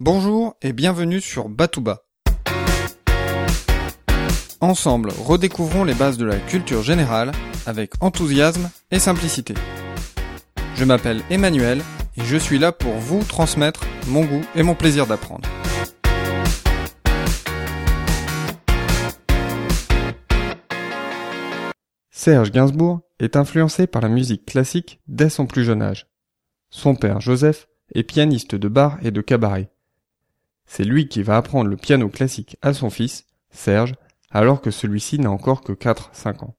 Bonjour et bienvenue sur Batouba. Ensemble, redécouvrons les bases de la culture générale avec enthousiasme et simplicité. Je m'appelle Emmanuel et je suis là pour vous transmettre mon goût et mon plaisir d'apprendre. Serge Gainsbourg est influencé par la musique classique dès son plus jeune âge. Son père Joseph est pianiste de bar et de cabaret. C'est lui qui va apprendre le piano classique à son fils, Serge, alors que celui-ci n'a encore que 4-5 ans.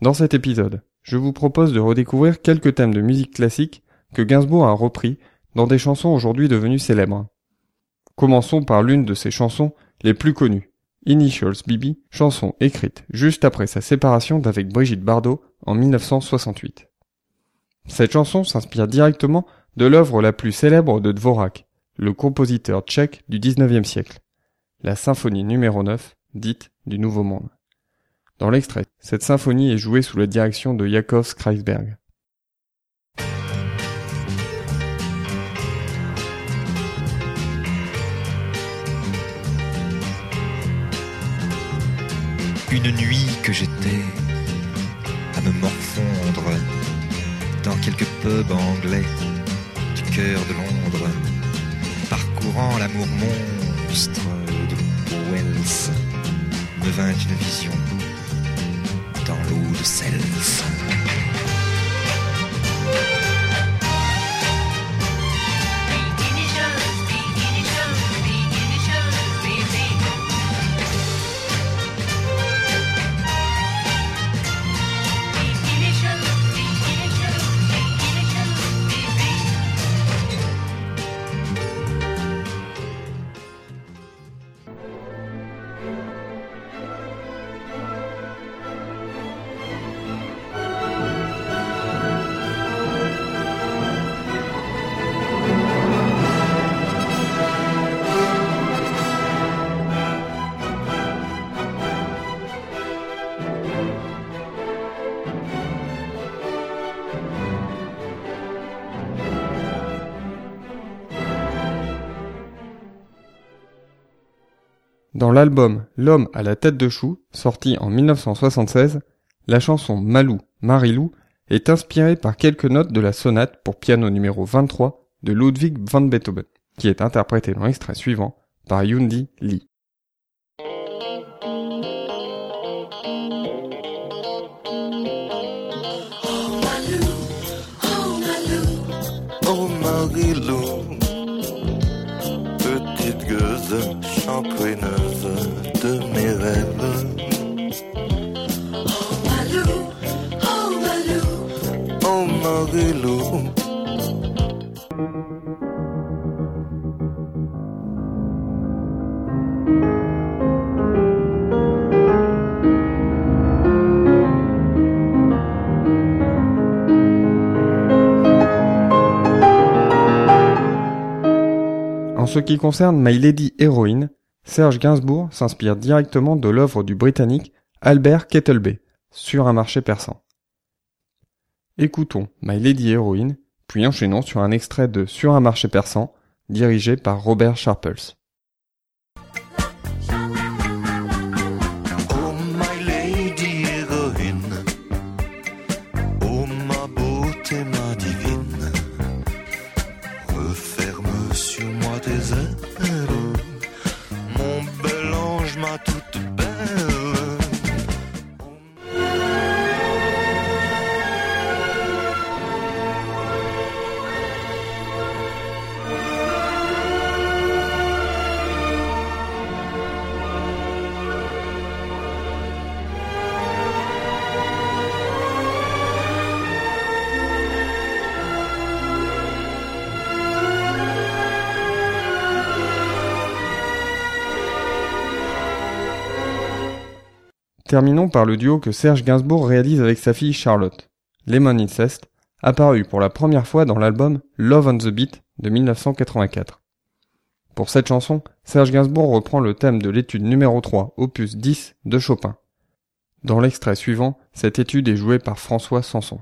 Dans cet épisode, je vous propose de redécouvrir quelques thèmes de musique classique que Gainsbourg a repris dans des chansons aujourd'hui devenues célèbres. Commençons par l'une de ses chansons les plus connues, Initials Bibi, chanson écrite juste après sa séparation d'avec Brigitte Bardot en 1968. Cette chanson s'inspire directement de l'œuvre la plus célèbre de Dvorak, le compositeur tchèque du XIXe siècle, la symphonie numéro 9, dite du Nouveau Monde. Dans l'extrait, cette symphonie est jouée sous la direction de Yakov Skreisberg. Une nuit que j'étais à me morfondre dans quelques pubs anglais du cœur de Londres, parcourant l'amour monstre de Wells, me vint une vision dans l'eau de Cels. Dans l'album L'homme à la tête de chou, sorti en 1976, la chanson Malou, Marilou est inspirée par quelques notes de la sonate pour piano numéro 23 de Ludwig van Beethoven, qui est interprétée dans l'extrait suivant par Yundi Lee. Oh Oh Marilou, En ce qui concerne My Lady Heroine, Serge Gainsbourg s'inspire directement de l'œuvre du Britannique Albert Kettleby, sur un marché persan. Écoutons My Lady Heroine, puis enchaînons sur un extrait de Sur un marché persan, dirigé par Robert Sharples. Terminons par le duo que Serge Gainsbourg réalise avec sa fille Charlotte, Lemon Incest, apparu pour la première fois dans l'album Love on the Beat de 1984. Pour cette chanson, Serge Gainsbourg reprend le thème de l'étude numéro 3, opus 10 de Chopin. Dans l'extrait suivant, cette étude est jouée par François Sanson.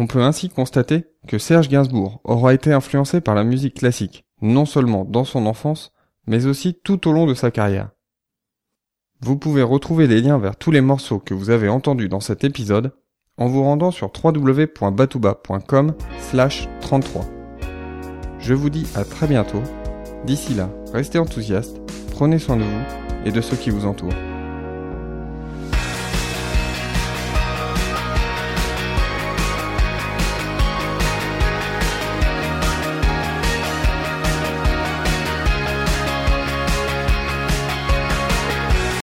On peut ainsi constater que Serge Gainsbourg aura été influencé par la musique classique, non seulement dans son enfance, mais aussi tout au long de sa carrière. Vous pouvez retrouver les liens vers tous les morceaux que vous avez entendus dans cet épisode en vous rendant sur www.batouba.com slash 33. Je vous dis à très bientôt. D'ici là, restez enthousiastes, prenez soin de vous et de ceux qui vous entourent.